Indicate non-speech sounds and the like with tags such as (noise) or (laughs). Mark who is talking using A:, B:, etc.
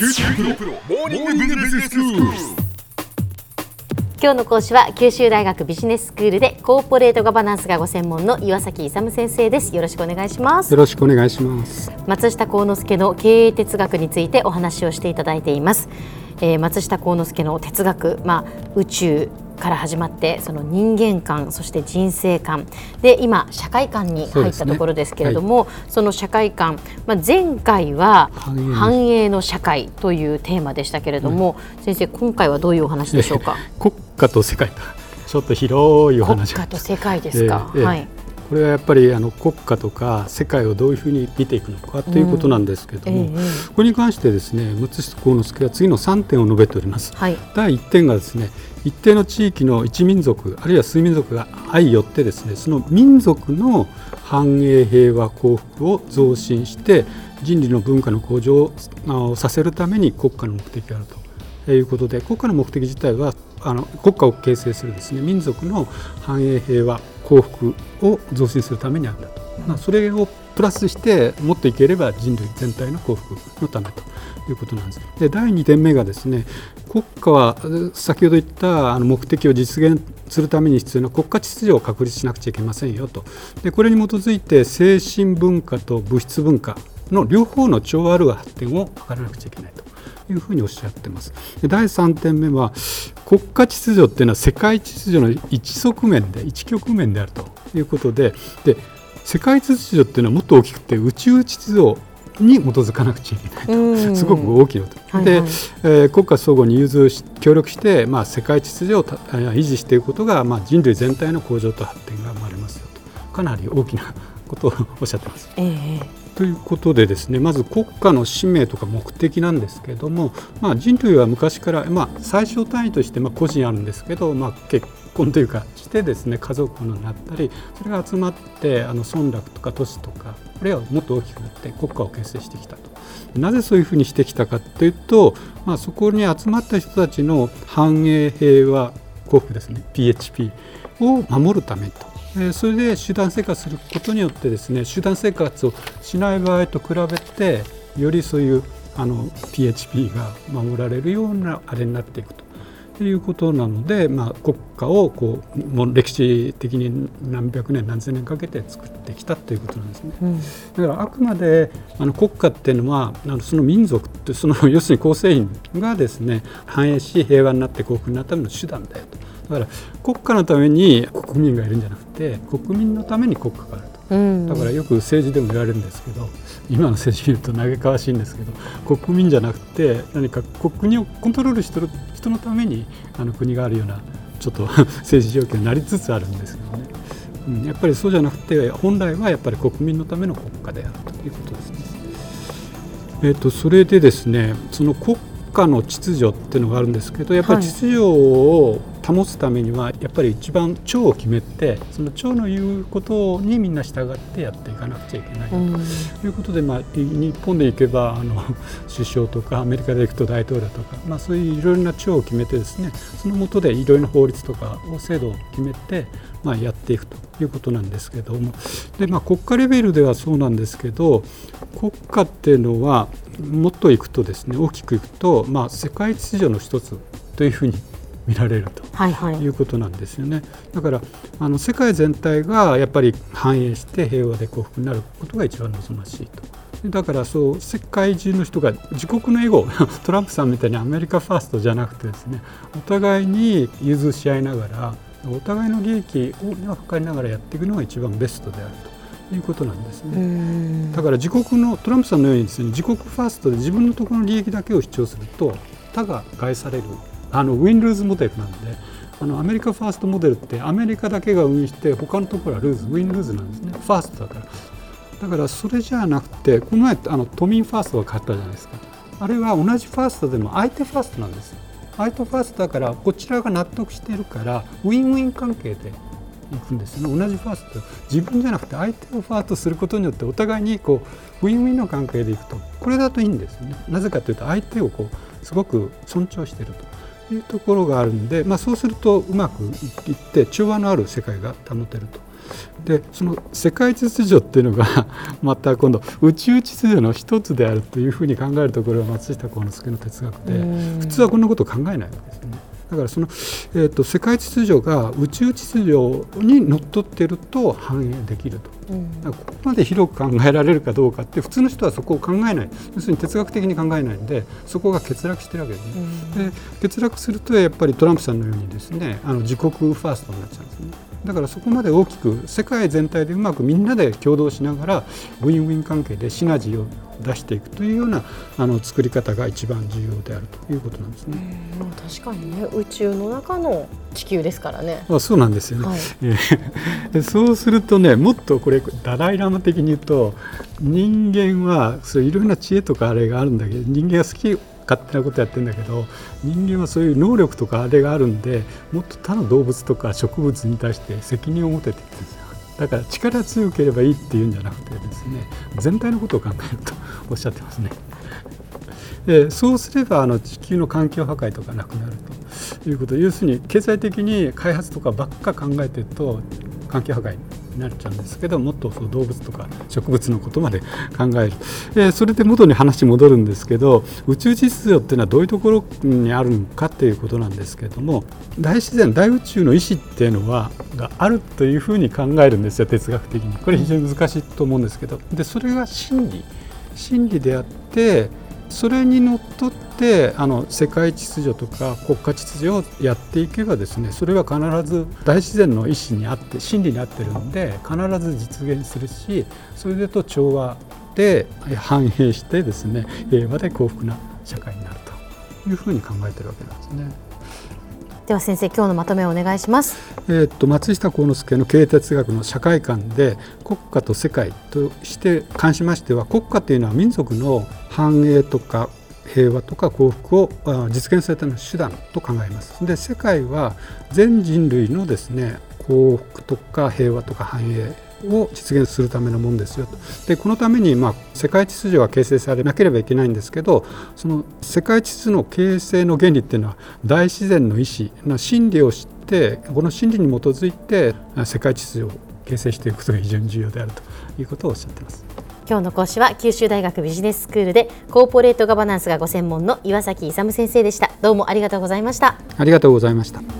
A: 九州大学モーニングビジネススクール。
B: 今日の講師は九州大学ビジネススクールでコーポレートガバナンスがご専門の岩崎勇先生です。よろしくお願いします。
C: よろしくお願いします。
B: 松下幸之助の経営哲学についてお話をしていただいています、えー、松下幸之助の哲学まあ宇宙から始まってその人間観そして人生観。で今社会観に入ったところですけれどもそ、ねはい、その社会観、まあ、前回は繁栄の社会。というテーマでしたけれども、うん、先生今回はどういうお話でしょうか？(laughs)
C: 国家と世界。とちょっと広いお話
B: 国家と世界ですか、えーえー、はい
C: これはやっぱりあの国家とか世界をどういうふうに見ていくのかということなんですけれども、うん。えー、これに関してですね六下幸之助は次の3点を述べております。はい、第1点がですね一定の地域の一民族あるいは数民族が相よってですねその民族の繁栄平和幸福を増進して人類の文化の向上をさせるために国家の目的があるということで国家の目的自体はあの国家を形成するですね民族の繁栄平和幸福を増進するためにあるんだと、まあ、それをプラスして持っていければ人類全体の幸福のためということなんです。で第2点目がですね国家は先ほど言ったあの目的を実現するために必要な国家秩序を確立しなくちゃいけませんよと。でこれに基づいて精神文化と物質文化の両方の調和ある発展を図らなくちゃいけないと。いうふうにおっしゃってます。で第3点目は国家秩序っていうのは世界秩序の一側面で一局面であるということでで世界秩序っていうのはもっと大きくて宇宙秩序に基づかなくちゃいけないと、すごく大きいこと、はいはい、で、えー、国家相互に融通し協力して、まあ、世界秩序を維持していくことが、まあ、人類全体の向上と発展が生まれますよと。かなり大きなことをおっしゃってます。えーということでですねまず国家の使命とか目的なんですけども、まあ、人類は昔から、まあ、最小単位としてま個人あるんですけど、まあ、結婚というかしてですね家族になったりそれが集まってあの村落とか都市とかあるいはもっと大きくなって国家を形成してきたと。なぜそういうふうにしてきたかというと、まあ、そこに集まった人たちの繁栄平和幸福ですね PHP を守るためとそれで集団生活することによってですね集団生活をしない場合と比べてよりそういうあの PHP が守られるようなあれになっていくということなので、まあ、国家をこうもう歴史的に何百年何千年かけて作ってきたということなんですね。うん、だからあくまであの国家っていうのはあのその民族ってその要するに構成員がですね繁栄し平和になって幸福になるための手段だよと。だから国家のために国民がいるんじゃなくて国民のために国家があると、うん、だからよく政治でも言われるんですけど今の政治見ると嘆かわしいんですけど国民じゃなくて何か国をコントロールしてる人のためにあの国があるようなちょっと (laughs) 政治状況になりつつあるんですけどね、うん、やっぱりそうじゃなくて本来はやっぱり国民のための国家であるということですね。えーと、それでですねその国家の秩序っていうのがあるんですけどやっぱり秩序を保つためにはやっぱり一番長を決めてその長の言うことにみんな従ってやっていかなくちゃいけないということで、まあ、日本でいけばあの (laughs) 首相とかアメリカで行くと大統領とか、まあ、そういういろいろな長を決めてですねその下でいろいろな法律とか制度を決めて、まあ、やっていくということなんですけども。で、まあ、国家レベルではそうなんですけど国家っていうのはもっといくとですね大きくいくと、まあ、世界秩序の一つというふうに見られると、はいはい、いうことなんですよね。だからあの世界全体がやっぱり繁栄して平和で幸福になることが一番望ましいと。だからそう世界中の人が自国のエゴ (laughs) トランプさんみたいにアメリカファーストじゃなくてですねお互いに融通し合いながらお互いの利益を図りながらやっていくのが一番ベストであるということなんですね。だから自国のトランプさんのようにですね自国ファーストで自分のところの利益だけを主張すると他が害されるあのウィン・ルーズモデルなんであのアメリカファーストモデルってアメリカだけが運営して他のところはルーズウィン・ルーズなんですね。ファーストだから。だからそれじゃなくてこの前あの都民ファーストが買ったじゃないですか。あれは同じファーストでも相手ファーストなんです相手ファーストだからこちらが納得しているからウィンウィン関係でいくんですよね。同じファースト自分じゃなくて相手をファーストすることによってお互いにこうウィンウィンの関係でいくと。これだといいんですよね。なぜかというと相手をこうすごく尊重していると。いうところがあるんで、まあ、そうするとうまくいって調和のある世界が保てると。でその世界秩序っていうのが (laughs) また今度宇宙秩序の一つであるというふうに考えるところが松下幸之助の哲学で普通はこんなことを考えないわけですね。だからその、えーと、世界秩序が宇宙秩序にのっとっていると反映できると、うん、ここまで広く考えられるかどうかって普通の人はそこを考えない。要するに哲学的に考えないんでそこが欠落してるわけですね、うん、で欠落するとやっぱりトランプさんのようにですねあの自国ファーストになっちゃうんですね。だからそこまで大きく世界全体でうまくみんなで共同しながらウィンウィン関係でシナジーを出していくというようなあの作り方が一番重要であるということなんですね。
B: 確かにね宇宙の中の地球ですからね。
C: あそうなんですよね、はい、え (laughs) そうするとねもっとこれダライ・ラマ的に言うと人間はそういろんな知恵とかあれがあるんだけど人間が好き勝手なことやってんだけど人間はそういう能力とかあれがあるんでもっと他の動物とか植物に対して責任を持てていってるんですよ。だから力強ければいいっていうんじゃなくてですね全体のことを考えると (laughs) おっしゃってますね。でそうすればあの地球の環境破壊とかなくなると。いうこと。要するに経済的に開発とかばっか考えてると環境破壊。になっちゃうんですけどもっとその動物とか植物のことまで考える、えー、それで元に話戻るんですけど宇宙秩序っていうのはどういうところにあるのかっていうことなんですけども大自然大宇宙の意志っていうのはがあるというふうに考えるんですよ哲学的に。これ非常に難しいと思うんですけど。でそれが真理。真理であってそれにのっとってあの世界秩序とか国家秩序をやっていけばですねそれは必ず大自然の意思にあって真理にあってるんで必ず実現するしそれでと調和で反映してですね平和で幸福な社会になるというふうに考えてるわけなんですね。
B: では先生今日のまとめをお願いします。
C: えっと松下幸之助の経営哲学の社会観で国家と世界として関しましては国家というのは民族の繁栄とか平和とか幸福を実現するための手段と考えます。で世界は全人類のですね幸福とか平和とか繁栄を実現するためのものですよと。でこのために、まあ、世界秩序が形成されなければいけないんですけどその世界秩序の形成の原理っていうのは大自然の意志の真理を知ってこの真理に基づいて世界秩序を形成していくことが非常に重要であるということをおっしゃっています。
B: 今日の講師は九州大学ビジネススクールでコーポレートガバナンスがご専門の岩崎勇先生でした。どうもありがとうございました。
C: ありがとうございました